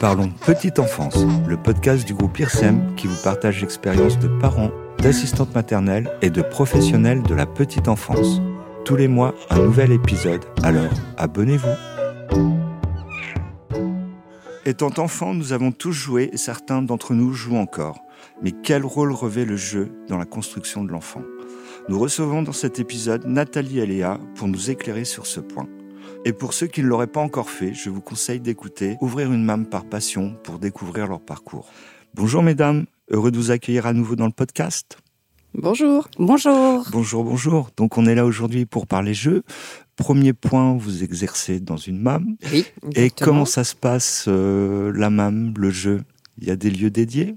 Parlons Petite Enfance, le podcast du groupe IRSEM qui vous partage l'expérience de parents, d'assistantes maternelles et de professionnels de la petite enfance. Tous les mois, un nouvel épisode, alors abonnez-vous. Étant enfant, nous avons tous joué et certains d'entre nous jouent encore. Mais quel rôle revêt le jeu dans la construction de l'enfant? Nous recevons dans cet épisode Nathalie et Léa pour nous éclairer sur ce point. Et pour ceux qui ne l'auraient pas encore fait, je vous conseille d'écouter Ouvrir une mame par passion pour découvrir leur parcours. Bonjour mesdames, heureux de vous accueillir à nouveau dans le podcast. Bonjour. Bonjour. Bonjour, bonjour. Donc on est là aujourd'hui pour parler jeux. Premier point, vous exercez dans une MAM. Oui. Et comment ça se passe, euh, la MAM, le jeu? Il y a des lieux dédiés?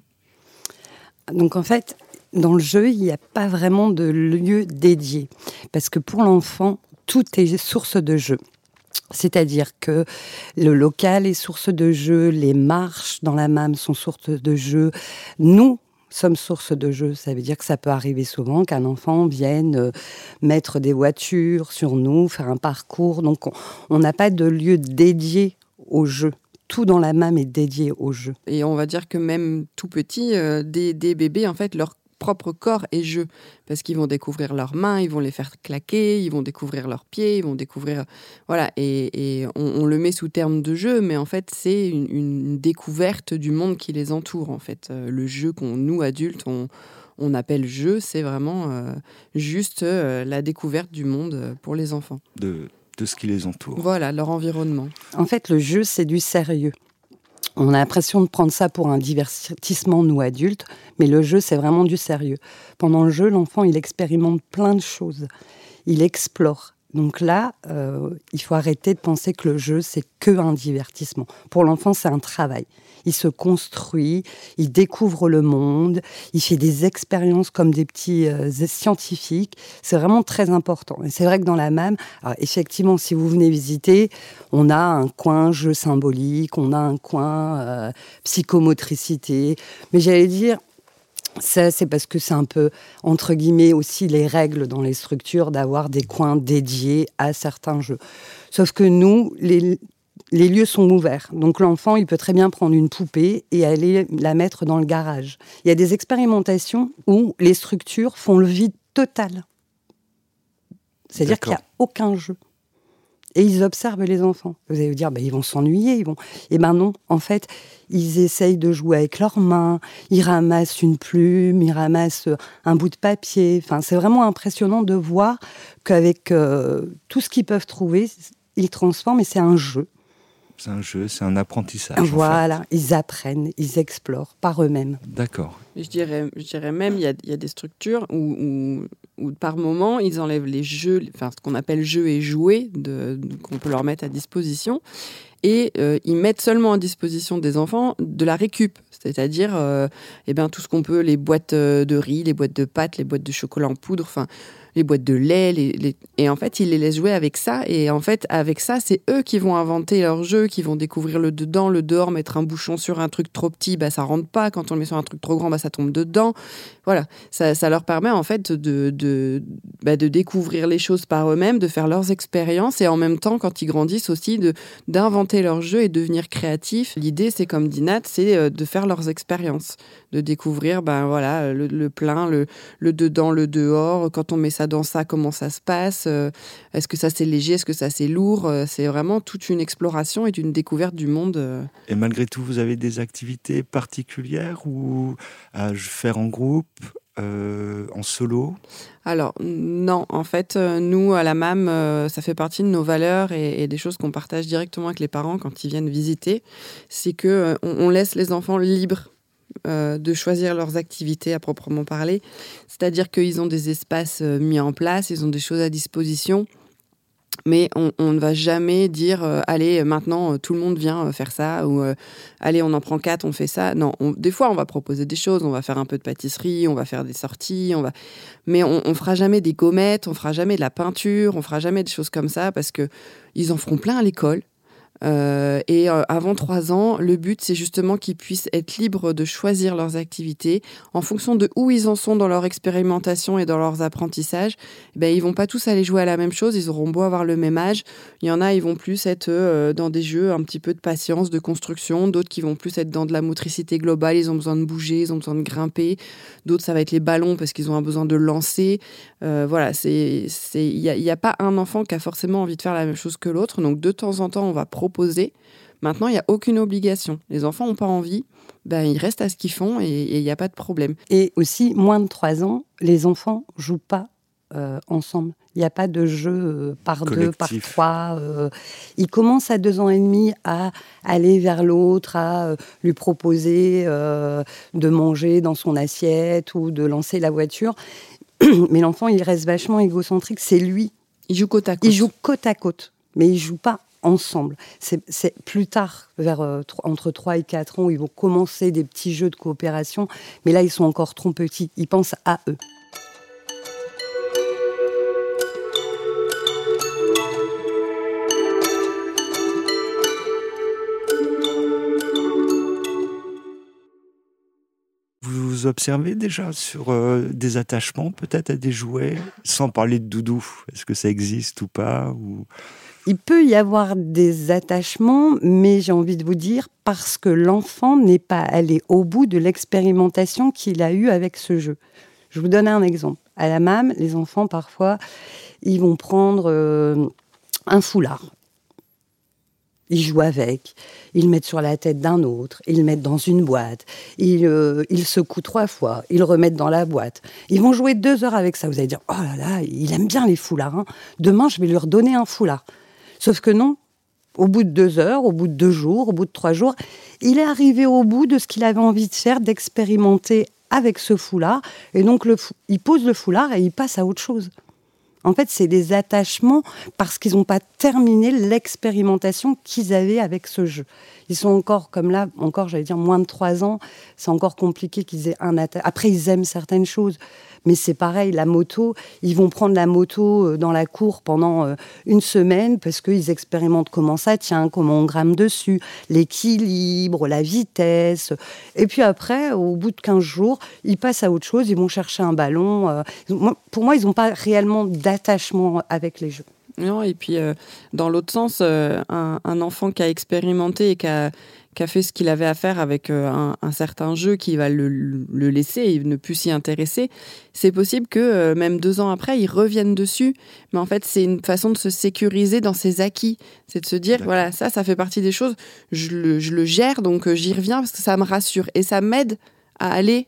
Donc en fait, dans le jeu, il n'y a pas vraiment de lieu dédié. Parce que pour l'enfant, tout est source de jeu. C'est-à-dire que le local est source de jeu, les marches dans la MAM sont source de jeu. Nous sommes source de jeu. Ça veut dire que ça peut arriver souvent qu'un enfant vienne euh, mettre des voitures sur nous, faire un parcours. Donc on n'a pas de lieu dédié au jeu tout dans la MAM est dédié au jeu. Et on va dire que même tout petit, euh, des, des, bébés, en fait, leur propre corps et jeu. Parce qu'ils vont découvrir leurs mains, ils vont les faire claquer, ils vont découvrir leurs pieds, ils vont découvrir. Voilà, et, on, le met sous terme de jeu, mais en fait, c'est une, découverte du monde qui les entoure, en fait. Euh, le jeu qu'on, nous, adultes, on, appelle jeu, c'est vraiment euh, juste euh, la découverte du monde pour les enfants. De, de ce qui les entoure. Voilà, leur environnement. En fait, le jeu, c'est du sérieux. On a l'impression de prendre ça pour un divertissement, nous adultes, mais le jeu, c'est vraiment du sérieux. Pendant le jeu, l'enfant, il expérimente plein de choses. Il explore. Donc là, euh, il faut arrêter de penser que le jeu, c'est que un divertissement. Pour l'enfant, c'est un travail il se construit, il découvre le monde, il fait des expériences comme des petits euh, scientifiques. C'est vraiment très important. Et c'est vrai que dans la MAM, effectivement, si vous venez visiter, on a un coin jeu symbolique, on a un coin euh, psychomotricité. Mais j'allais dire, ça, c'est parce que c'est un peu, entre guillemets, aussi les règles dans les structures d'avoir des coins dédiés à certains jeux. Sauf que nous, les, les lieux sont ouverts. Donc l'enfant, il peut très bien prendre une poupée et aller la mettre dans le garage. Il y a des expérimentations où les structures font le vide total. C'est-à-dire qu'il n'y a aucun jeu. Et ils observent les enfants. Vous allez vous dire, bah, ils vont s'ennuyer. Ils vont... Eh ben non, en fait, ils essayent de jouer avec leurs mains. Ils ramassent une plume, ils ramassent un bout de papier. Enfin, c'est vraiment impressionnant de voir qu'avec euh, tout ce qu'ils peuvent trouver, ils transforment et c'est un jeu c'est un jeu, c'est un apprentissage. Voilà, ils apprennent, ils explorent par eux-mêmes. D'accord. Je dirais, je dirais même, il y a, il y a des structures où, où, par moment, ils enlèvent les jeux, enfin ce qu'on appelle jeux et jouets qu'on peut leur mettre à disposition, et euh, ils mettent seulement à disposition des enfants de la récup, c'est-à-dire euh, eh ben, tout ce qu'on peut, les boîtes euh, de riz, les boîtes de pâtes, les boîtes de chocolat en poudre, enfin les boîtes de lait, et en fait, ils les laissent jouer avec ça. Et en fait, avec ça, c'est eux qui vont inventer leur jeu, qui vont découvrir le dedans, le dehors, mettre un bouchon sur un truc trop petit, bah, ça rentre pas. Quand on le met sur un truc trop grand, bah, ça tombe dedans. Voilà, ça, ça leur permet en fait de, de, bah, de découvrir les choses par eux-mêmes, de faire leurs expériences et en même temps, quand ils grandissent aussi, d'inventer leur jeu et devenir créatifs. L'idée, c'est comme dit Nat, c'est euh, de faire leurs expériences, de découvrir ben, voilà, le, le plein, le, le dedans, le dehors. Quand on met ça dans ça, comment ça se passe euh, Est-ce que ça c'est léger Est-ce que ça c'est lourd euh, C'est vraiment toute une exploration et une découverte du monde. Euh. Et malgré tout, vous avez des activités particulières ou à faire en groupe en solo? Alors non, en fait, nous à la MAM, ça fait partie de nos valeurs et, des choses qu'on partage directement avec les parents quand ils viennent visiter. C'est que on laisse les enfants libres euh, de choisir leurs activités à proprement parler. C'est-à-dire qu'ils ont des espaces euh, mis en place, ils ont des choses à disposition. Mais on, ne va jamais dire euh, allez maintenant tout le monde vient faire ça ou allez on en prend quatre on fait ça non des fois on va proposer des choses on va faire un peu de pâtisserie on va faire des sorties on va mais on, on fera jamais des gommettes on fera jamais de la peinture on fera jamais des choses comme ça parce que ils en feront plein à l'école Euh, et euh, avant trois ans, le but, c'est justement qu'ils puissent être libres de choisir leurs activités en fonction de où ils en sont dans leur expérimentation et dans leurs apprentissages. Ben, ils vont pas tous aller jouer à la même chose. Ils auront beau avoir le même âge. Il y en a, ils vont plus être euh, dans des jeux un petit peu de patience, de construction. D'autres qui vont plus être dans de la motricité globale. Ils ont besoin de bouger, ils ont besoin de grimper. D'autres, ça va être les ballons parce qu'ils ont un besoin de lancer. voilà, c'est, il n'y a, a pas un enfant qui a forcément envie de faire la même chose que l'autre. Donc, de temps en temps, on va proposer proposer. Maintenant, il n'y a aucune obligation. Les enfants n'ont pas envie, ben, ils restent à ce qu'ils font et il n'y a pas de problème. Et aussi, moins de 3 ans, les enfants jouent pas euh, ensemble. Il n'y a pas de jeu euh, par deux, par trois. Euh. ils commencent à deux ans et demi à aller vers l'autre, à lui proposer de manger dans son assiette ou de lancer la voiture. Mais l'enfant, il reste vachement égocentrique. C'est lui. Il joue côte à côte. Il joue côte à côte. Mais il joue pas ensemble. C'est plus tard, vers euh, entre 3 et 4 ans, où ils vont commencer des petits jeux de coopération, mais là, ils sont encore trop petits. Ils pensent à eux. Vous observez déjà sur euh, des attachements, peut-être à des jouets, sans parler de doudou? Est-ce que ça existe ou pas ou... Il peut y avoir des attachements, mais j'ai envie de vous dire, parce que l'enfant n'est pas allé au bout de l'expérimentation qu'il a eue avec ce jeu. Je vous donne un exemple. À la MAM, les enfants, parfois, ils vont prendre euh, un foulard. Ils jouent avec, ils le mettent sur la tête d'un autre, ils le mettent dans une boîte, ils, euh, ils secouent trois fois, ils le remettent dans la boîte. Ils vont jouer deux heures avec ça. Vous allez dire, oh là là, il aime bien les foulards. Hein. Demain, je vais lui redonner un foulard. Sauf que non, au bout de deux heures, au bout de deux jours, au bout de trois jours, il est arrivé au bout de ce qu'il avait envie de faire, d'expérimenter avec ce foulard. Et donc, il pose le foulard et il passe à autre chose. En fait, c'est des attachements parce qu'ils n'ont pas terminé l'expérimentation qu'ils avaient avec ce jeu. Ils sont encore comme là, encore, j'allais dire, moins de trois ans. C'est encore compliqué qu'ils aient un attachement. Après, ils aiment certaines choses. Mais c'est pareil, la moto, ils vont prendre la moto euh, dans la cour pendant euh, une semaine parce qu'ils expérimentent comment ça tient, comment on grame dessus, l'équilibre, la vitesse. Et puis après, au bout de 15 jours, ils passent à autre chose, ils vont chercher un ballon. Euh. Pour moi, ils n'ont pas réellement d'attachement avec les jeux. Non, et puis dans l'autre sens, un, un, enfant qui a expérimenté et qui a qui a fait ce qu'il avait à faire avec euh, un, certain jeu qui va le, laisser et ne plus s'y intéresser, c'est possible que euh, même deux ans après, il revienne dessus. Mais en fait, c'est une façon de se sécuriser dans ses acquis. C'est de se dire, voilà, ça, ça fait partie des choses, je le, je le gère, donc euh, j'y reviens parce que ça me rassure. Et ça m'aide à aller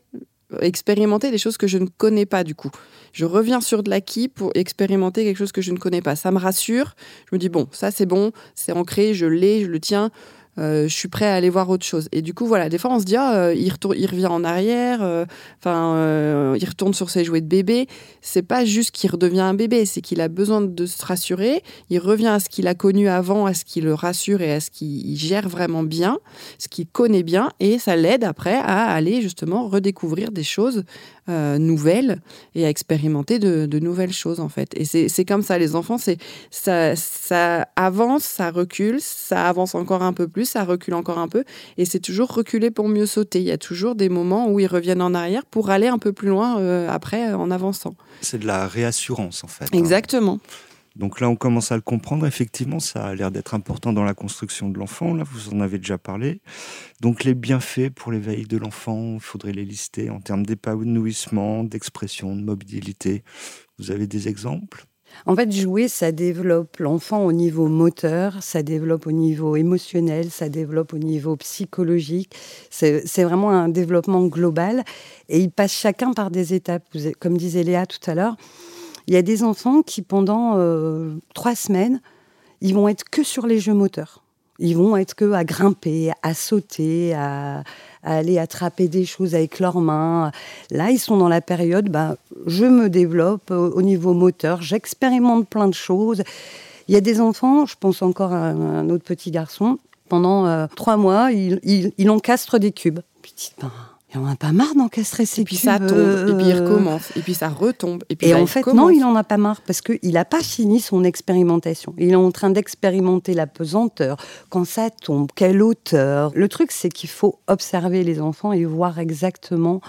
expérimenter des choses que je ne connais pas du coup. Je reviens sur de l'acquis pour expérimenter quelque chose que je ne connais pas. Ça me rassure. Je me dis, bon, ça c'est bon, c'est ancré, je l'ai, je le tiens. Euh, je suis prêt à aller voir autre chose. Et du coup, voilà, des fois, on se dit, ah, euh, il, retourne, il revient en arrière, euh, enfin, il retourne sur ses jouets de bébé. C'est pas juste qu'il redevient un bébé, c'est qu'il a besoin de se rassurer. Il revient à ce qu'il a connu avant, à ce qui le rassure et à ce qu'il gère vraiment bien, ce qu'il connaît bien, et ça l'aide après à aller justement redécouvrir des choses nouvelles et à expérimenter de, nouvelles choses en fait. Et c'est comme ça, les enfants, ça avance, ça recule, ça avance encore un peu plus ça recule encore un peu. Et c'est toujours reculer pour mieux sauter. Il y a toujours des moments où ils reviennent en arrière pour aller un peu plus loin euh, après en avançant. C'est de la réassurance en fait. Hein. Exactement. Donc là, on commence à le comprendre. Effectivement, ça a l'air d'être important dans la construction de l'enfant. Là, vous en avez déjà parlé. Donc les bienfaits pour l'éveil de l'enfant, il faudrait les lister en termes d'épanouissement, d'expression, de mobilité. Vous avez des exemples? En fait, jouer, ça développe l'enfant au niveau moteur, ça développe au niveau émotionnel, ça développe au niveau psychologique. C'est vraiment un développement global et ils passent chacun par des étapes. Comme disait Léa tout à l'heure, il y a des enfants qui, pendant euh, trois semaines, ils vont être que sur les jeux moteurs. Ils vont être que à grimper, à sauter, à, aller attraper des choses avec leurs mains. Là, ils sont dans la période, bah, je me développe au niveau moteur, j'expérimente plein de choses. Il y a des enfants, je pense encore à un autre petit garçon, pendant euh, trois mois, il, il, encastre des cubes. Ben, Et on n'a pas marre d'encastrer ses Et puis ça tombe, et puis il recommence, et puis ça retombe. Et, puis et là, en fait, non, il n'en a pas marre parce qu'il n'a pas fini son expérimentation. Il est en train d'expérimenter la pesanteur, quand ça tombe, quelle hauteur? Le truc, c'est qu'il faut observer les enfants et voir exactement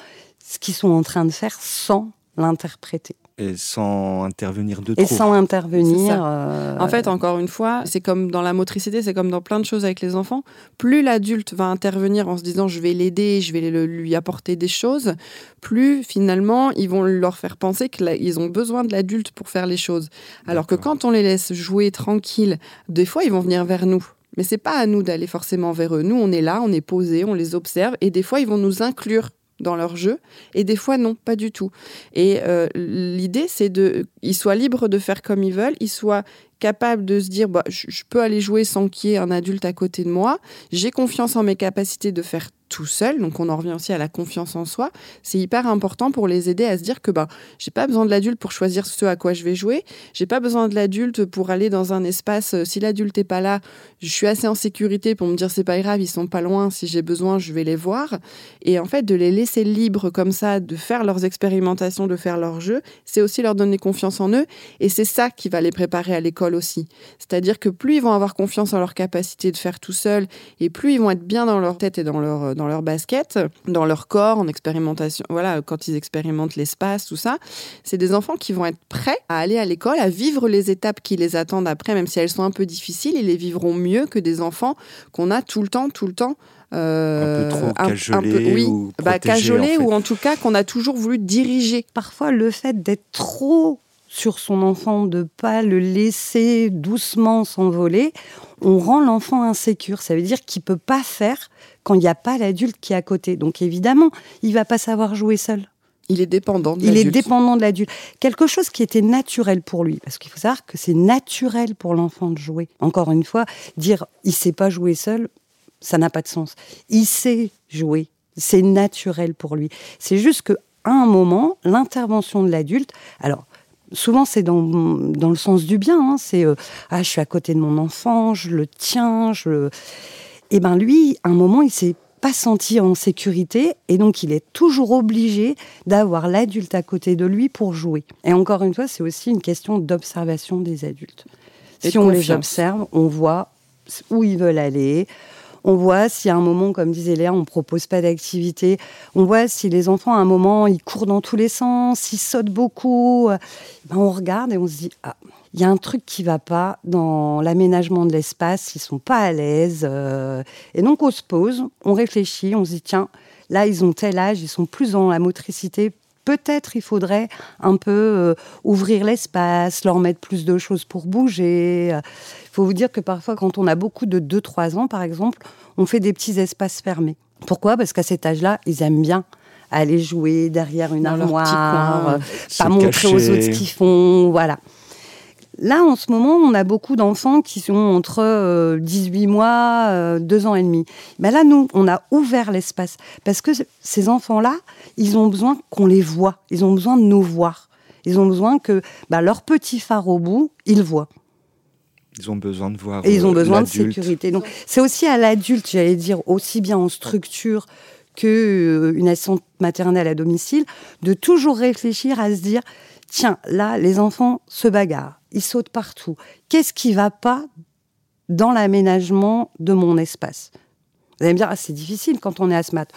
ce qu'ils sont en train de faire sans l'interpréter. Et sans intervenir de Et trop. sans intervenir. Euh, En fait, encore une fois, c'est comme dans la motricité, c'est comme dans plein de choses avec les enfants. Plus l'adulte va intervenir en se disant je vais l'aider, je vais le- lui apporter des choses, plus finalement ils vont leur faire penser qu'ils ont besoin de l'adulte pour faire les choses. Alors que quand on les laisse jouer tranquille, des fois ils vont venir vers nous. Mais c'est pas à nous d'aller forcément vers eux. Nous, on est là, on est posé, on les observe, et des fois ils vont nous inclure dans leur jeu, et des fois non, pas du tout. Et euh, l'idée, c'est de, ils soient libres de faire comme ils veulent, ils soient capables de se dire, bah, je, peux aller jouer sans qu'il y ait un adulte à côté de moi. J'ai confiance en mes capacités de faire tout seul. Donc on en revient aussi à la confiance en soi. C'est hyper important pour les aider à se dire que bah, j'ai pas besoin de l'adulte pour choisir ce à quoi je vais jouer. J'ai pas besoin de l'adulte pour aller dans un espace. euh, Si l'adulte est pas là, je suis assez en sécurité pour me dire c'est pas grave, ils sont pas loin. Si j'ai besoin, je vais les voir. Et en fait, de les laisser libres comme ça, de faire leurs expérimentations, de faire leurs jeux, c'est aussi leur donner confiance en eux. Et c'est ça qui va les préparer à l'école aussi. C'est-à-dire que plus ils vont avoir confiance en leur capacité de faire tout seul, et plus ils vont être bien dans leur tête et dans leur, dans leur basket, dans leur corps, en expérimentation, voilà, quand ils expérimentent l'espace, tout ça, c'est des enfants qui vont être prêts à aller à l'école, à vivre les étapes qui les attendent après, même si elles sont un peu difficiles, ils les vivront mieux que des enfants qu'on a tout le temps, tout le temps. euh, Un peu trop cajolés oui, ou bah, en fait. ou en tout cas qu'on a toujours voulu diriger. Parfois, le fait d'être trop sur son enfant, de pas le laisser doucement s'envoler, on rend l'enfant insécure. Ça veut dire qu'il peut pas faire quand il n'y a pas l'adulte qui est à côté. Donc évidemment, il va pas savoir jouer seul. Il est dépendant de Il est l'adulte. dépendant de l'adulte. Quelque chose qui était naturel pour lui, parce qu'il faut savoir que c'est naturel pour l'enfant de jouer. Encore une fois, dire il sait pas jouer seul, ça n'a pas de sens. Il sait jouer, c'est naturel pour lui. C'est juste que à un moment, l'intervention de l'adulte, alors souvent c'est dans, dans le sens du bien, hein, c'est euh, ah je suis à côté de mon enfant, je le tiens, je le... Et ben lui, à un moment, il s'est pas senti en sécurité et donc il est toujours obligé d'avoir l'adulte à côté de lui pour jouer. Et encore une fois, c'est aussi une question d'observation des adultes. Et si de on les observe, on voit où ils veulent aller. On voit si à un moment, comme disait Léa, on propose pas d'activité. On voit si les enfants, à un moment, ils courent dans tous les sens, ils sautent beaucoup. Ben, on regarde et on se dit, ah, il y a un truc qui va pas dans l'aménagement de l'espace, ils sont pas à l'aise. euh. Et donc on se pose, on réfléchit, on se dit tiens, là ils ont tel âge, ils sont plus dans la motricité. Peut-être il faudrait un peu euh, ouvrir l'espace, leur mettre plus de choses pour bouger. Il faut vous dire que parfois, quand on a beaucoup de 2-3 ans, par exemple, on fait des petits espaces fermés. Pourquoi? Parce qu'à cet âge-là, ils aiment bien aller jouer derrière une Dans armoire, coin. euh, pas montrer aux autres ce qu'ils font, voilà. Là, en ce moment, on a beaucoup d'enfants qui sont entre euh, 18 mois, euh, 2 ans et demi. Ben là, nous, on a ouvert l'espace. Parce que ces enfants-là, ils ont besoin qu'on les voit. Ils ont besoin de nous voir. Ils ont besoin que ben, leur petit phare au bout, ils voient. Ils ont besoin de voir. Et ils ont euh, besoin de sécurité. Donc, c'est aussi à l'adulte, j'allais dire, aussi bien en structure que euh, une assistante maternelle à domicile, de toujours réfléchir à se dire tiens, là, les enfants se bagarrent, ils sautent partout. Qu'est-ce qui va pas dans l'aménagement de mon espace? Vous allez me dire, ah, c'est difficile quand on est asthmate.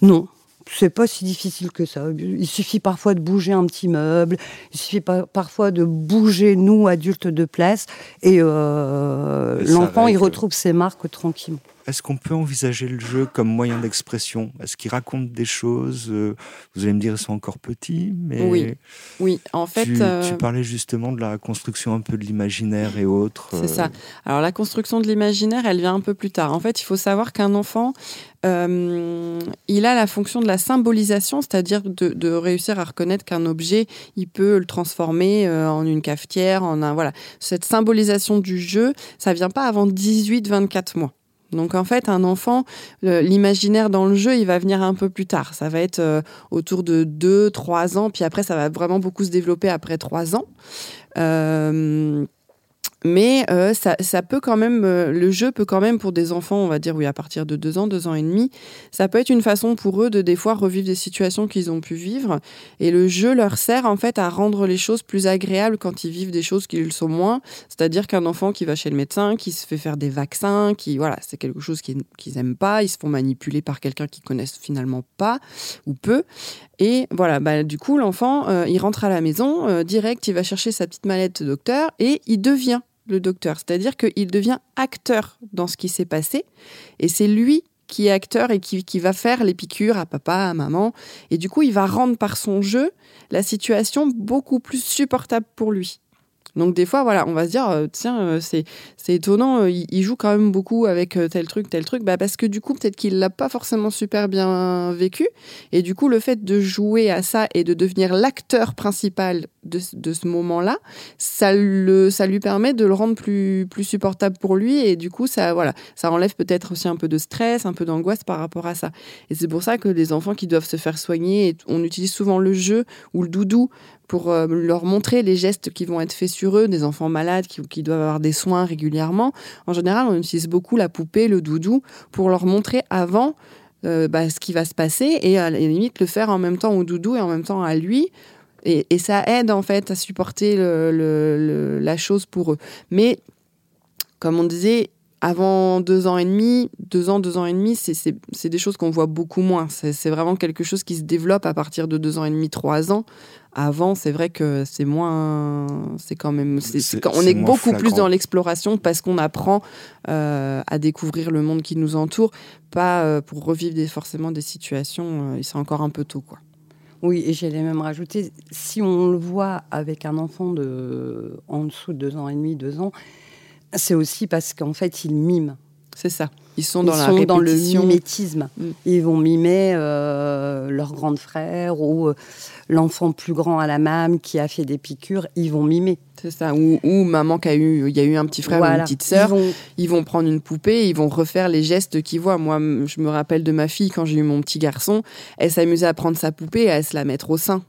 Non, c'est pas si difficile que ça. Il suffit parfois de bouger un petit meuble, il suffit parfois de bouger, nous, adultes de place, et, euh, Et l'enfant, il retrouve ses marques tranquillement. Est-ce qu'on peut envisager le jeu comme moyen d'expression? Est-ce qu'il raconte des choses? Euh, Vous allez me dire, ils sont encore petits, mais Oui, Oui, en fait. tu, euh, tu parlais justement de la construction un peu de l'imaginaire et autres. C'est euh, ça. Alors la construction de l'imaginaire, elle vient un peu plus tard. En fait, il faut savoir qu'un enfant, euh, il a la fonction de la symbolisation, c'est-à-dire de, de réussir à reconnaître qu'un objet, il peut le transformer euh, en une cafetière, en un voilà. Cette symbolisation du jeu, ça vient pas avant 18-24 mois. Donc en fait, un enfant, l'imaginaire dans le jeu, il va venir un peu plus tard. Ça va être euh, autour de 2-3 ans, puis après, ça va vraiment beaucoup se développer après 3 ans. Euh, Mais euh, ça, ça, peut quand même, euh, le jeu peut quand même pour des enfants, on va dire oui à partir de deux ans, deux ans et demi, ça peut être une façon pour eux de des fois revivre des situations qu'ils ont pu vivre. Et le jeu leur sert en fait à rendre les choses plus agréables quand ils vivent des choses qui le sont moins. C'est-à-dire qu'un enfant qui va chez le médecin, qui se fait faire des vaccins, qui voilà, c'est quelque chose qu'ils n'aiment pas, ils se font manipuler par quelqu'un qu'ils connaissent finalement pas ou peu. Et voilà, bah, du coup l'enfant, euh, il rentre à la maison direct, il va chercher sa petite mallette docteur et il devient le docteur. C'est-à-dire qu'il devient acteur dans ce qui s'est passé. Et c'est lui qui est acteur et qui, qui, va faire les piqûres à papa, à maman. Et du coup, il va rendre par son jeu la situation beaucoup plus supportable pour lui. Donc des fois, voilà, on va se dire, euh, tiens, euh, c'est, c'est étonnant, euh, il, joue quand même beaucoup avec tel truc, tel truc, bah, parce que du coup, peut-être qu'il l'a pas forcément super bien vécu. Et du coup, le fait de jouer à ça et de devenir l'acteur principal de, de ce moment-là, ça, le, ça lui permet de le rendre plus, plus supportable pour lui. Et du coup, ça, voilà, ça enlève peut-être aussi un peu de stress, un peu d'angoisse par rapport à ça. Et c'est pour ça que les enfants qui doivent se faire soigner, on utilise souvent le jeu ou le doudou pour euh, leur montrer les gestes qui vont être faits sur eux, des enfants malades qui, qui, doivent avoir des soins régulièrement. En général, on utilise beaucoup la poupée, le doudou, pour leur montrer avant euh, bah, ce qui va se passer et à la limite le faire en même temps au doudou et en même temps à lui. Et, ça aide en fait à supporter la chose pour eux. Mais comme on disait, avant deux ans et demi, deux ans, deux ans et demi, c'est des choses qu'on voit beaucoup moins. C'est vraiment quelque chose qui se développe à partir de deux ans et demi, trois ans. Avant, c'est vrai que c'est moins, c'est quand même, on est, beaucoup plus dans l'exploration parce qu'on apprend euh, à découvrir le monde qui nous entoure, pas euh, pour revivre des, forcément des situations. Euh, c'est encore un peu tôt, quoi. Oui, et j'allais même rajouter, si on le voit avec un enfant de en dessous de deux ans et demi, deux ans, c'est aussi parce qu'en fait, ils miment. C'est ça. Ils sont dans, la dans le mimétisme. Mm. Ils vont mimer euh, leur grande frère ou euh, l'enfant plus grand à la mam qui a fait des piqûres. Ils vont mimer. C'est ça. Ou, maman qui a eu, il y a eu un petit frère ou une petite sœur. Ils vont... prendre une poupée, ils vont refaire les gestes qu'ils voient. Moi, je me rappelle de ma fille quand j'ai eu mon petit garçon. Elle s'amusait à prendre sa poupée et à se la mettre au sein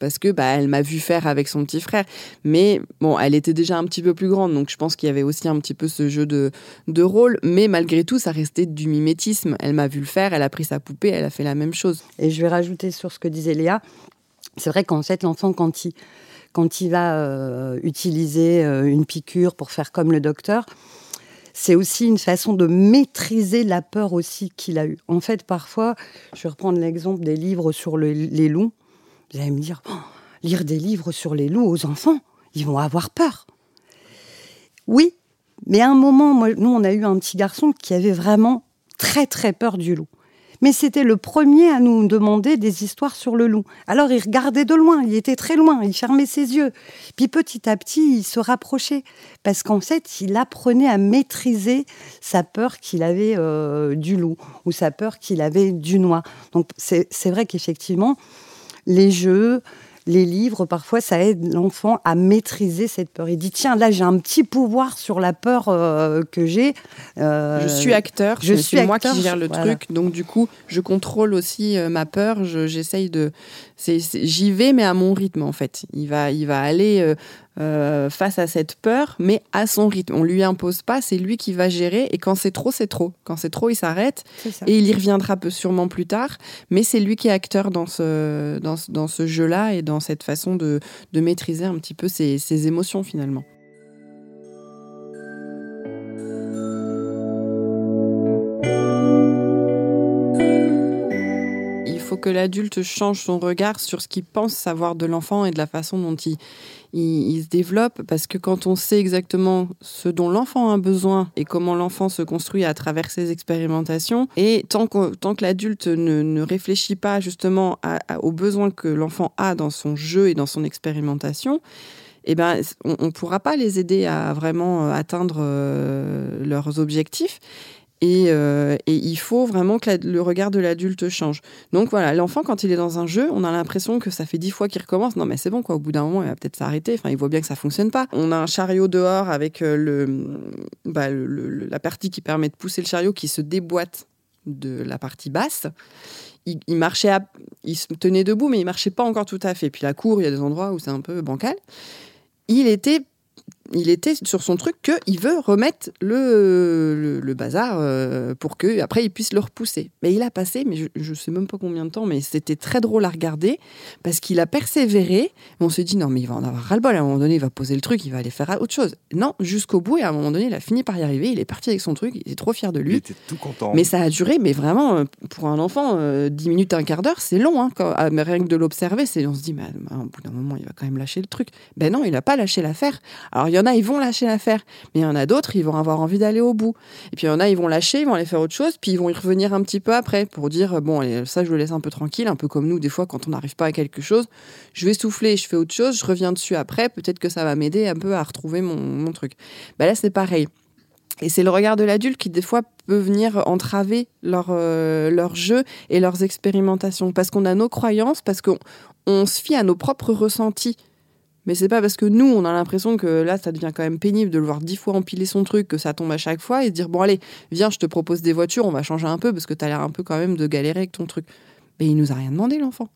parce que bah, elle m'a vu faire avec son petit frère. Mais bon, elle était déjà un petit peu plus grande, donc je pense qu'il y avait aussi un petit peu ce jeu de, de rôle. Mais malgré tout, ça restait du mimétisme. Elle m'a vu le faire, elle a pris sa poupée, elle a fait la même chose. Et je vais rajouter sur ce que disait Léa. C'est vrai qu'en fait, l'enfant, quand il, quand il va euh, utiliser euh, une piqûre pour faire comme le docteur, c'est aussi une façon de maîtriser la peur aussi qu'il a eue. En fait, parfois, je vais reprendre l'exemple des livres sur les loups. Vous allez me dire, oh, lire des livres sur les loups aux enfants, ils vont avoir peur. Oui, mais à un moment, nous, on a eu un petit garçon qui avait vraiment très très peur du loup. Mais c'était le premier à nous demander des histoires sur le loup. Alors il regardait de loin, il était très loin, il fermait ses yeux. Puis petit à petit, il se rapprochait. Parce qu'en fait, il apprenait à maîtriser sa peur qu'il avait euh, du loup ou sa peur qu'il avait du noix. Donc c'est vrai qu'effectivement, les jeux, les livres, parfois, ça aide l'enfant à maîtriser cette peur. Il dit tiens, là, j'ai un petit pouvoir sur la peur euh, que j'ai. Euh, je suis acteur, je suis moi qui gère le truc, donc du coup, je contrôle aussi euh, ma peur. J'essaye de, j'y vais, mais à mon rythme en fait. Il va, il va aller euh, face à cette peur, mais à son rythme. On lui impose pas, c'est lui qui va gérer. Et quand c'est trop, c'est trop. Quand c'est trop, il s'arrête et il y reviendra peu sûrement plus tard. Mais c'est lui qui est acteur dans ce, dans, ce jeu-là et dans cette façon de, maîtriser un petit peu ses émotions finalement. Que l'adulte change son regard sur ce qu'il pense savoir de l'enfant et de la façon dont il, il, se développe. Parce que quand on sait exactement ce dont l'enfant a besoin et comment l'enfant se construit à travers ses expérimentations, et tant que, tant que l'adulte ne, ne, réfléchit pas justement aux besoins que l'enfant a dans son jeu et dans son expérimentation, eh ben, on ne pourra pas les aider à vraiment euh, atteindre euh, leurs objectifs. Euh, et, il faut vraiment que le regard de l'adulte change. Donc voilà, l'enfant, quand il est dans un jeu, on a l'impression que ça fait dix fois qu'il recommence. Non, mais c'est bon, quoi. Au bout d'un moment, il va peut-être s'arrêter. Enfin, il voit bien que ça fonctionne pas. On a un chariot dehors avec euh, bah, la partie qui permet de pousser le chariot qui se déboîte de la partie basse. Il, marchait, il se tenait debout, mais il marchait pas encore tout à fait. Puis la cour, il y a des endroits où c'est un peu bancal. Il était il était sur son truc qu'il veut remettre le, le, bazar euh, pour que après il puisse le repousser. Mais il a passé, mais je, ne sais même pas combien de temps, mais c'était très drôle à regarder parce qu'il a persévéré. On s'est dit non mais il va en avoir ras le bol. À un moment donné, il va poser le truc, il va aller faire autre chose. Non, jusqu'au bout et à un moment donné, il a fini par y arriver. Il est parti avec son truc, il était trop fier de lui. Il était tout content. Mais ça a duré, mais vraiment euh, pour un enfant, 10 euh, minutes, un quart d'heure, c'est long. Hein, quand, ah, rien que de l'observer, c'est on se dit mais au bout d'un moment, il va quand même lâcher le truc. Ben non, il n'a pas lâché l'affaire. Alors il y en a, ils vont lâcher l'affaire, mais il y en a d'autres, ils vont avoir envie d'aller au bout. Et puis il y en a, ils vont lâcher, ils vont aller faire autre chose, puis ils vont y revenir un petit peu après pour dire bon, ça je le laisse un peu tranquille, un peu comme nous des fois quand on n'arrive pas à quelque chose, je vais souffler, je fais autre chose, je reviens dessus après, peut-être que ça va m'aider un peu à retrouver mon, truc. Ben là c'est pareil. Et c'est le regard de l'adulte qui, des fois, peut venir entraver leur, euh, jeu et leurs expérimentations. Parce qu'on a nos croyances, parce qu'on on se fie à nos propres ressentis. Mais c'est pas parce que nous, on a l'impression que là, ça devient quand même pénible de le voir dix fois empiler son truc, que ça tombe à chaque fois, et se dire, bon, allez, viens, je te propose des voitures, on va changer un peu, parce que tu as l'air un peu quand même de galérer avec ton truc. Mais il nous a rien demandé, l'enfant.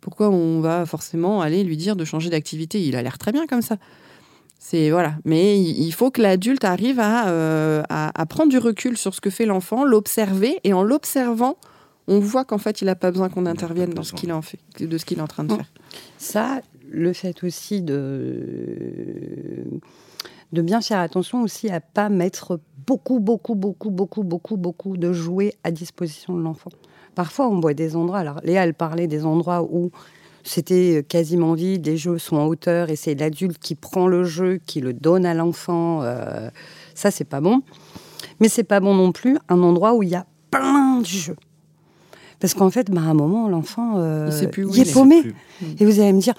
Pourquoi on va forcément aller lui dire de changer d'activité? Il a l'air très bien comme ça. C'est voilà. Mais il faut que l'adulte arrive euh, à, à, prendre du recul sur ce que fait l'enfant, l'observer, et en l'observant, on voit qu'en fait, il n'a pas besoin qu'on intervienne dans ce qu'il en fait, de ce qu'il est en train de faire. Ça, le fait aussi de, de bien faire attention aussi à pas mettre beaucoup, beaucoup, beaucoup, beaucoup, beaucoup, beaucoup de jouets à disposition de l'enfant. Parfois, on voit des endroits. Alors, Léa, elle parlait des endroits où c'était quasiment vide, les jeux sont en hauteur et c'est l'adulte qui prend le jeu, qui le donne à l'enfant. Euh, ça, c'est pas bon. Mais c'est pas bon non plus un endroit où il y a plein de jeux. Parce qu'en fait, bah, à un moment, l'enfant, euh, il, est paumé. Et vous allez me dire,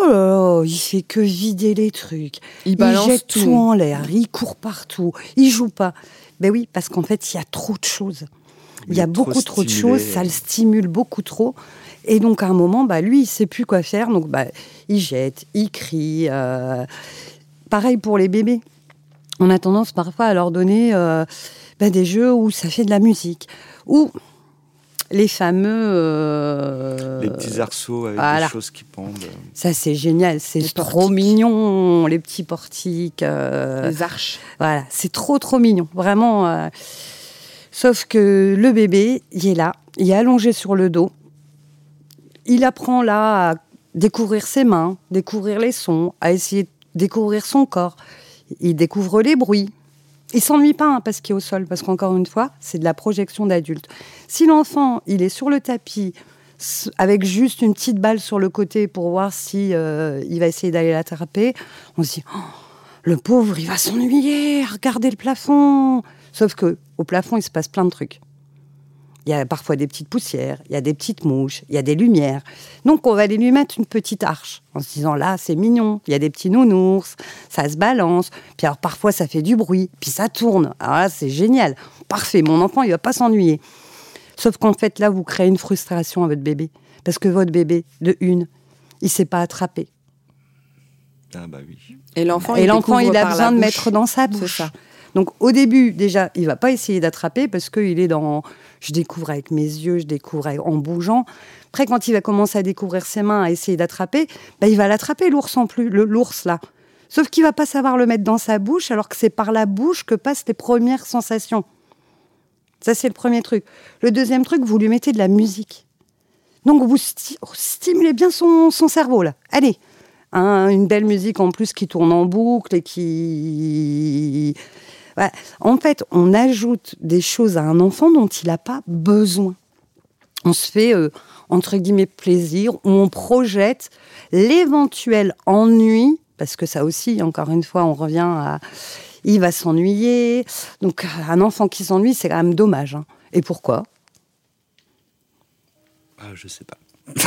oh là là, il fait que vider les trucs. Il, jette tout, en l'air, il court partout, il joue pas. Ben oui, parce qu'en fait, il y a trop de choses. Il, y a beaucoup trop, de choses, ça le stimule beaucoup trop. Et donc, à un moment, bah, lui, il sait plus quoi faire. Donc, bah, il jette, il crie. Euh, pareil pour les bébés. On a tendance parfois à leur donner euh, bah, des jeux où ça fait de la musique. Ou les fameux. Euh, les petits arceaux avec des choses qui pendent. Ça, c'est génial. C'est trop mignon, les petits portiques. Euh, les arches. Voilà, c'est trop, trop mignon. Vraiment. Euh, sauf que le bébé, il est là, il est allongé sur le dos. Il apprend là à découvrir ses mains, découvrir les sons, à essayer de découvrir son corps. Il découvre les bruits, il s'ennuie pas hein, parce qu'il est au sol, parce qu'encore une fois, c'est de la projection d'adulte. Si l'enfant, il est sur le tapis avec juste une petite balle sur le côté pour voir si euh, il va essayer d'aller l'attraper, on se dit oh, le pauvre, il va s'ennuyer, regardez le plafond. Sauf que au plafond, il se passe plein de trucs. Il y a parfois des petites poussières, il y a des petites mouches, il y a des lumières. Donc on va aller lui mettre une petite arche en se disant là c'est mignon, il y a des petits nounours, ça se balance. Puis alors parfois ça fait du bruit, puis ça tourne. Alors là c'est génial, parfait. Mon enfant il va pas s'ennuyer. Sauf qu'en fait là vous créez une frustration à votre bébé parce que votre bébé de une il sait pas attraper. Ah bah oui. Et l'enfant il, il a besoin de mettre dans sa bouche. Ça. Donc au début, déjà, il va pas essayer d'attraper parce qu'il est dans je découvre avec mes yeux, je découvre en bougeant. Après, quand il va commencer à découvrir ses mains, à essayer d'attraper, ben, il va l'attraper l'ours en plus, l'ours là. Sauf qu'il va pas savoir le mettre dans sa bouche, alors que c'est par la bouche que passent les premières sensations. Ça, c'est le premier truc. Le deuxième truc, vous lui mettez de la musique. Donc, vous stimulez bien son, son cerveau, là. Allez, une belle musique en plus qui tourne en boucle et qui en fait, on ajoute des choses à un enfant dont il n'a pas besoin. On se fait, euh, entre guillemets, plaisir, ou on projette l'éventuel ennui, parce que ça aussi, encore une fois, on revient à... Il va s'ennuyer. Donc, un enfant qui s'ennuie, c'est quand même dommage. Hein. Et pourquoi? Ah, Je sais pas.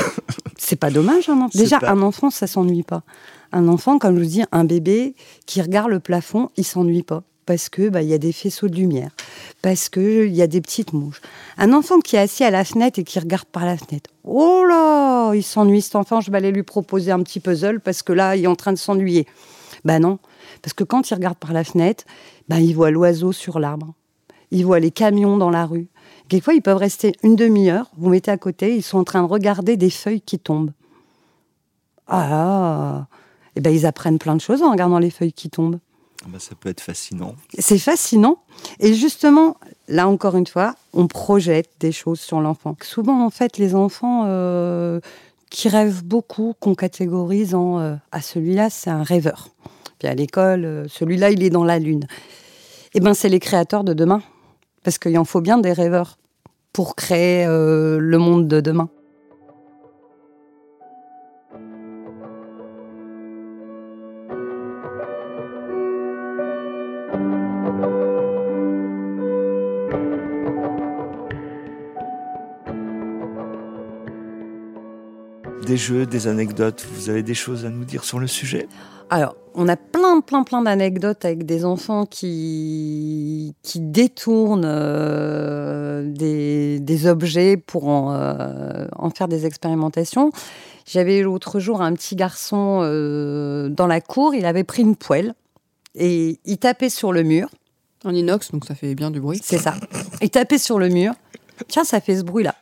c'est pas dommage, un enfant. Déjà, un enfant, ça s'ennuie pas. Un enfant, comme je vous dis, un bébé qui regarde le plafond, il s'ennuie pas parce que bah, il y a des faisceaux de lumière, parce que il y a des petites mouches. Un enfant qui est assis à la fenêtre et qui regarde par la fenêtre. Oh là, il s'ennuie cet enfant. Je vais aller lui proposer un petit puzzle parce que là, il est en train de s'ennuyer. Ben non, parce que quand il regarde par la fenêtre, ben il voit l'oiseau sur l'arbre, il voit les camions dans la rue. Quelquefois, ils peuvent rester une demi-heure. Vous mettez à côté, ils sont en train de regarder des feuilles qui tombent. Ah, Et ben ils apprennent plein de choses en regardant les feuilles qui tombent. Ah bah, ça peut être fascinant. C'est fascinant. Et justement, là encore une fois, on projette des choses sur l'enfant. Souvent, en fait, les enfants euh, qui rêvent beaucoup, qu'on catégorise en euh, ah celui-là, c'est un rêveur. Puis à l'école, euh, celui-là, il est dans la lune. Eh ben, c'est les créateurs de demain, parce qu'il en faut bien des rêveurs pour créer le monde de demain. Des jeux, des anecdotes Vous avez des choses à nous dire sur le sujet? Alors, on a plein, plein, plein d'anecdotes avec des enfants qui, qui détournent euh, des, objets pour euh, en, faire des expérimentations. J'avais l'autre jour un petit garçon euh, dans la cour, il avait pris une poêle et il tapait sur le mur. En inox, donc ça fait bien du bruit. C'est ça. Il tapait sur le mur. Tiens, ça fait ce bruit-là.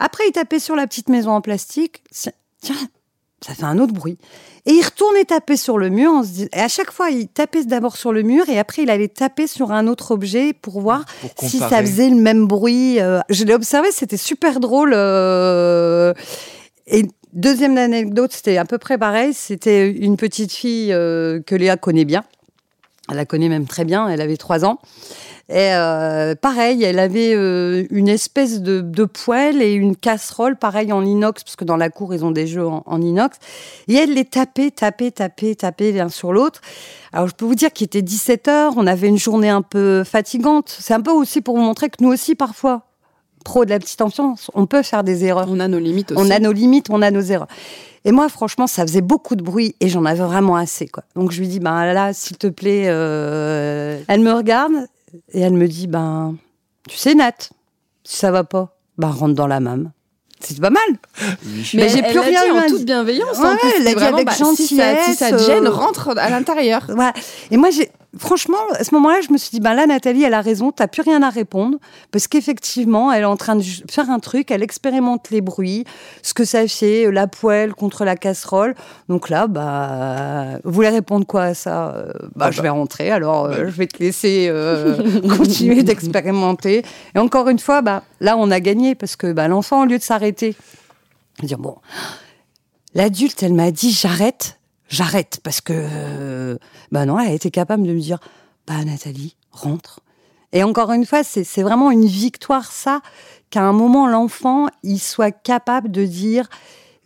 Après, il tapait sur la petite maison en plastique tiens, ça fait un autre bruit. Et il retournait taper sur le mur. et à chaque fois, il tapait d'abord sur le mur et après, il allait taper sur un autre objet pour voir si ça faisait le même bruit. Euh. je l'ai observé, c'était super drôle. Euh. et deuxième anecdote, c'était à peu près pareil. C'était une petite fille euh, que Léa connaît bien. Elle la connaît même très bien. Elle avait trois ans. Et euh, pareil, elle avait euh, une espèce de, de, poêle et une casserole, pareil en inox, parce que dans la cour, ils ont des jeux en, inox. Et elle les tapait, tapait, tapait, tapait l'un sur l'autre. Alors, je peux vous dire qu'il était 17 heures, on avait une journée un peu fatigante. C'est un peu aussi pour vous montrer que nous aussi, parfois, pro de la petite enfance, on peut faire des erreurs. On a nos limites aussi. On a nos limites, on a nos erreurs. Et moi, franchement, ça faisait beaucoup de bruit et j'en avais vraiment assez. Quoi. Donc je lui dis, ben là, s'il te plaît, euh... elle me regarde et elle me dit, ben, tu sais, Nat, si ça va pas, ben, rentre dans la mame. C'est pas mal. Mais, j'ai plus rien dit en toute bienveillance. Ouais, elle a dit avec gentillesse. Si ça, si ça te gêne, euh, rentre à l'intérieur. Ouais. Et moi, j'ai franchement, à ce moment-là, je me suis dit, ben là, Nathalie, elle a raison, t'as plus rien à répondre, parce qu'effectivement, elle est en train de faire un truc, elle expérimente les bruits, ce que ça fait, euh, la poêle contre la casserole. Donc là, bah, vous voulez répondre quoi à ça euh, bah, ah je vais bah. rentrer, alors euh, je vais te laisser continuer d'expérimenter. Et encore une fois, bah, là, on a gagné, parce que bah, l'enfant, au lieu de s'arrêter, dire, bon, l'adulte, elle m'a dit, j'arrête, j'arrête parce que euh, bah non, elle a été capable de me dire bah Nathalie, rentre. Et encore une fois, c'est vraiment une victoire ça qu'à un moment l'enfant il soit capable de dire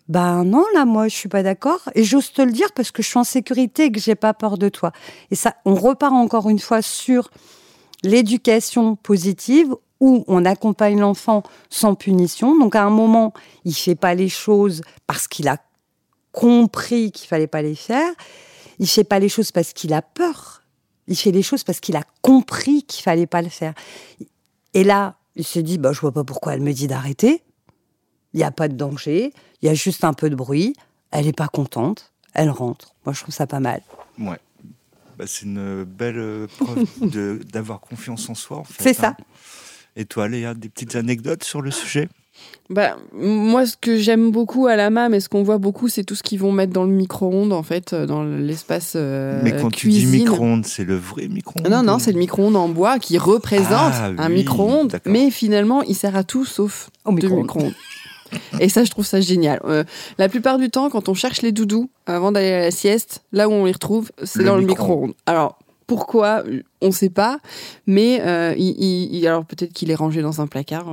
bah non là moi je suis pas d'accord et j'ose te le dire parce que je suis en sécurité et que j'ai pas peur de toi. Et ça on repart encore une fois sur l'éducation positive où on accompagne l'enfant sans punition. Donc à un moment, il fait pas les choses parce qu'il a compris qu'il fallait pas les faire. Il fait pas les choses parce qu'il a peur. Il fait les choses parce qu'il a compris qu'il fallait pas le faire. Et là, il se dit, bah, je vois pas pourquoi elle me dit d'arrêter. Il n'y a pas de danger. Il y a juste un peu de bruit. Elle est pas contente. Elle rentre. Moi, je trouve ça pas mal. Ouais. Bah, c'est une belle preuve d'avoir confiance en soi. En fait, c'est ça. Hein. Et toi, Léa, des petites anecdotes sur le sujet? Bah, moi, ce que j'aime beaucoup à la MAM et ce qu'on voit beaucoup, c'est tout ce qu'ils vont mettre dans le micro-ondes, en fait, euh, dans l'espace euh, Mais quand tu dis micro-ondes, c'est le vrai micro-ondes Non, non, c'est le micro-ondes en bois qui représente ah un micro-ondes, mais finalement, il sert à tout sauf au micro-ondes. et ça, je trouve ça génial. Euh, la plupart du temps, quand on cherche les doudous avant d'aller à la sieste, là où on les retrouve, c'est dans le micro-ondes. Alors, pourquoi On ne sait pas. Mais euh, il, alors peut-être qu'il est rangé dans un placard.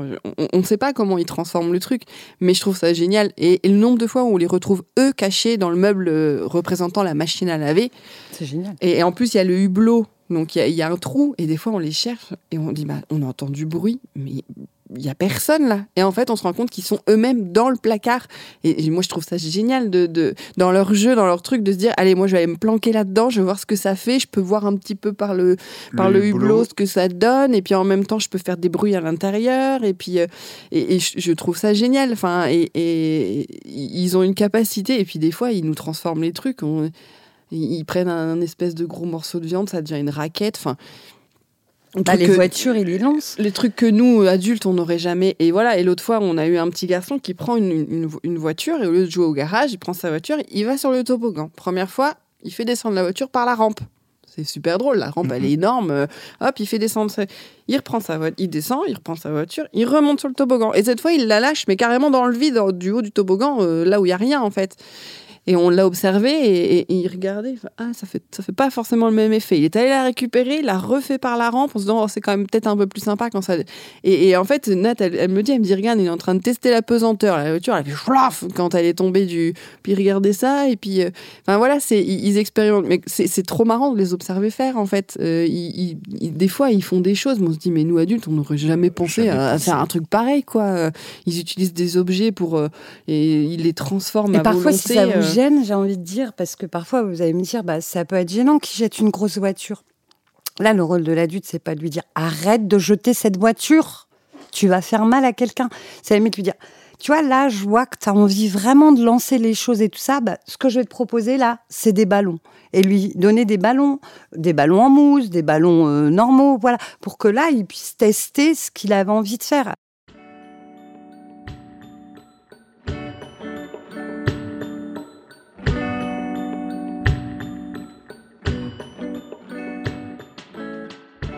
On ne sait pas comment il transforme le truc. Mais je trouve ça génial. Et, le nombre de fois où on les retrouve eux cachés dans le meuble euh, représentant la machine à laver. C'est génial. Et, en plus il y a le hublot. Donc il y, y, a un trou et des fois on les cherche et on dit bah, on entend du bruit mais il y a personne là. Et en fait, on se rend compte qu'ils sont eux-mêmes dans le placard. Et, moi, je trouve ça génial de, de, dans leur jeu, dans leur truc, de se dire, allez, moi, je vais aller me planquer là-dedans, je vais voir ce que ça fait, je peux voir un petit peu par le, par le, hublot ce que ça donne, et puis en même temps, je peux faire des bruits à l'intérieur, et puis, euh, et, je trouve ça génial. Enfin, et, et, ils ont une capacité, et puis des fois, ils nous transforment les trucs. ils prennent un, espèce de gros morceau de viande, ça devient une raquette. Enfin, bah, les voitures, ils les lancent. Les trucs que nous, adultes, on n'aurait jamais. Et voilà. Et l'autre fois, on a eu un petit garçon qui prend une, une, voiture et au lieu de jouer au garage, il prend sa voiture, il va sur le toboggan. Première fois, il fait descendre la voiture par la rampe. C'est super drôle, la rampe, elle est énorme. Euh, hop, il fait descendre. Il reprend sa voiture, il descend, il reprend sa voiture, il remonte sur le toboggan. Et cette fois, il la lâche, mais carrément dans le vide, du haut du toboggan, euh, là où il y a rien en fait. Et on l'a observé et, il regardait. ah, ça fait, ça fait pas forcément le même effet. Il est allé la récupérer, il l'a refait par la rampe en se disant, oh, c'est quand même peut-être un peu plus sympa quand ça. Et, en fait, Nat, elle, me dit, elle me dit, regarde, il est en train de tester la pesanteur. La voiture, elle fait chlaf quand elle est tombée du. Puis regardez ça. Et puis, euh, enfin voilà, c'est, ils, expérimentent. Mais c'est, trop marrant de les observer faire, en fait. Euh, des fois, ils font des choses, mais on se dit, mais nous adultes, on n'aurait jamais pensé à, faire un truc pareil, quoi. Ils utilisent des objets pour. Euh, et ils les transforment et à parfois, volonté, si ça vous j'ai envie de dire, parce que parfois vous allez me dire, bah, ça peut être gênant qu'il jette une grosse voiture. Là, le rôle de l'adulte, c'est pas de lui dire arrête de jeter cette voiture, tu vas faire mal à quelqu'un. C'est à la limite lui dire tu vois, là, je vois que tu as envie vraiment de lancer les choses et tout ça. Bah, ce que je vais te proposer là, c'est des ballons. Et lui donner des ballons, des ballons en mousse, des ballons euh, normaux, voilà, pour que là, il puisse tester ce qu'il avait envie de faire.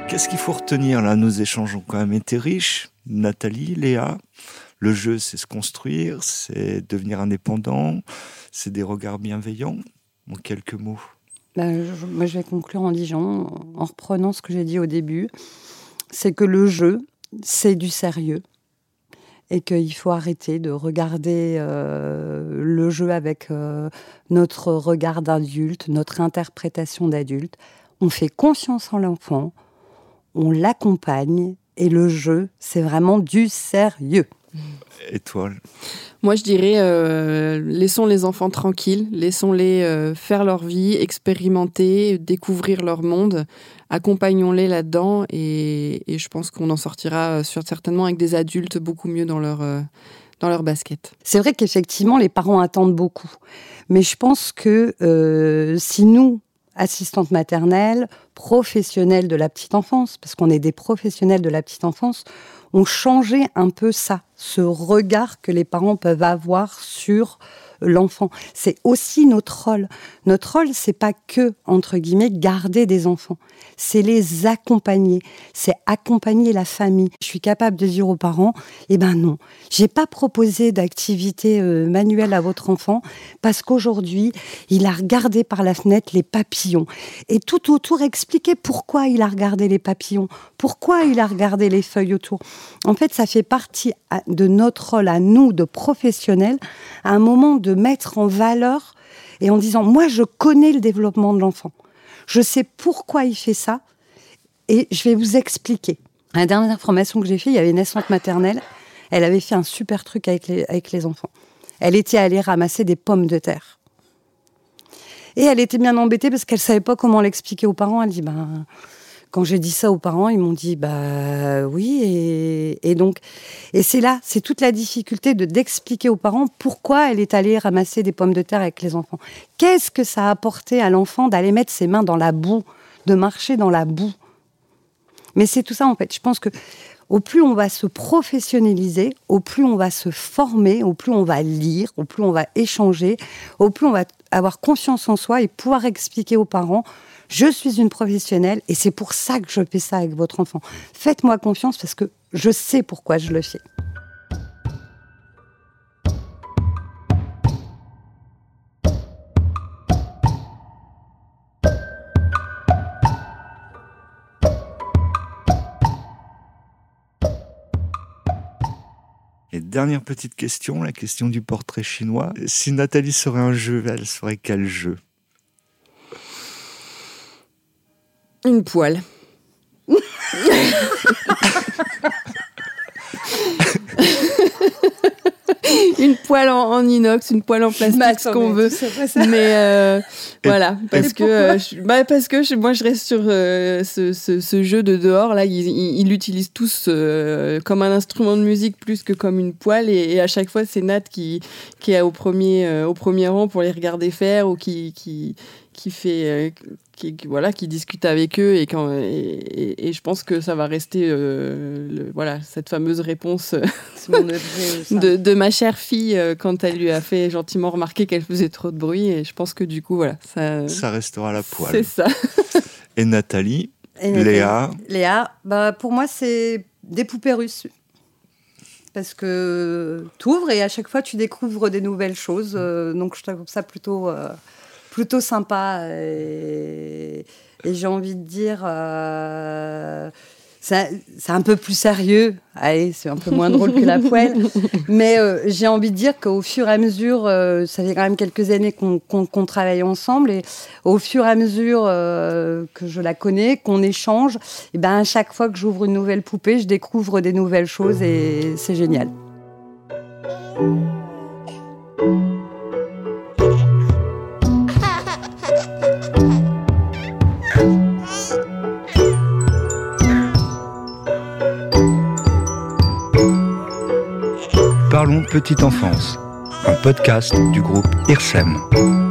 Qu'est-ce qu'il faut retenir là? Nos échanges ont quand même été riches. Nathalie, Léa, le jeu, c'est se construire, c'est devenir indépendant, c'est des regards bienveillants. En quelques mots. Ben, je, moi, je vais conclure en disant, en reprenant ce que j'ai dit au début, c'est que le jeu, c'est du sérieux et qu'il faut arrêter de regarder euh, le jeu avec euh, notre regard d'adulte, notre interprétation d'adulte. On fait confiance en l'enfant, on l'accompagne et le jeu, c'est vraiment du sérieux. Étoile. Moi, je dirais, euh, laissons les enfants tranquilles, laissons-les euh, faire leur vie, expérimenter, découvrir leur monde, accompagnons-les là-dedans et, je pense qu'on en sortira euh, certainement avec des adultes beaucoup mieux dans leur, dans leur basket. C'est vrai qu'effectivement, les parents attendent beaucoup. Mais je pense que si nous, assistante maternelle, professionnelle de la petite enfance, parce qu'on est des professionnels de la petite enfance, ont changé un peu ça, ce regard que les parents peuvent avoir sur l'enfant. C'est aussi notre rôle. Notre rôle, c'est pas que, entre guillemets, garder des enfants. C'est les accompagner. C'est accompagner la famille. Je suis capable de dire aux parents, eh ben non, j'ai pas proposé d'activité euh, manuelle à votre enfant parce qu'aujourd'hui, il a regardé par la fenêtre les papillons. Et tout autour, expliquer pourquoi il a regardé les papillons, pourquoi il a regardé les feuilles autour. En fait, ça fait partie de notre rôle à nous, de professionnels, à un moment de mettre en valeur et en disant, moi, je connais le développement de l'enfant. Je sais pourquoi il fait ça et je vais vous expliquer. La dernière formation que j'ai fait, il y avait une assistante maternelle. Elle avait fait un super truc avec les, avec les enfants. Elle était allée ramasser des pommes de terre. Et elle était bien embêtée parce qu'elle savait pas comment l'expliquer aux parents. Elle dit, ben, quand j'ai dit ça aux parents, ils m'ont dit bah oui et, donc et c'est là, c'est toute la difficulté de d'expliquer aux parents pourquoi elle est allée ramasser des pommes de terre avec les enfants. Qu'est-ce que ça a apporté à l'enfant d'aller mettre ses mains dans la boue, de marcher dans la boue? Mais c'est tout ça en fait. Je pense que au plus on va se professionnaliser, au plus on va se former, au plus on va lire, au plus on va échanger, au plus on va avoir confiance en soi et pouvoir expliquer aux parents je suis une professionnelle et c'est pour ça que je fais ça avec votre enfant. Faites-moi confiance parce que je sais pourquoi je le fais. Et dernière petite question, la question du portrait chinois. Si Nathalie serait un jeu, elle serait quel jeu? Une poêle. une poêle en, inox, une poêle en plastique, ce qu'on veut. Mais euh, voilà, parce que, euh, bah, parce que moi je reste sur euh, ce, jeu de dehors là. Ils l'utilisent tous comme un instrument de musique plus que comme une poêle, et, à chaque fois c'est Nat qui qui est au premier au premier rang pour les regarder faire ou qui qui qui fait qui, voilà, qui discute avec eux et, quand, et, je pense que ça va rester le, voilà, cette fameuse réponse de, de, ma chère fille quand elle lui a fait gentiment remarquer qu'elle faisait trop de bruit et je pense que du coup voilà ça ça restera la poêle. c'est ça. Et Nathalie Léa Léa bah pour moi c'est des poupées russes. Parce que tu ouvres et à chaque fois tu découvres des nouvelles choses. Euh, donc je trouve ça plutôt, euh, plutôt sympa. Et, j'ai envie de dire, euh, c'est un peu plus sérieux. Allez, c'est un peu moins drôle que la poêle. Mais euh, j'ai envie de dire qu'au fur et à mesure, euh, ça fait quand même quelques années qu'on travaille ensemble. Et au fur et à mesure euh, que je la connais, qu'on échange, et ben à chaque fois que j'ouvre une nouvelle poupée, je découvre des nouvelles choses et c'est génial. Parlons Petite Enfance, un podcast du groupe IRSEM.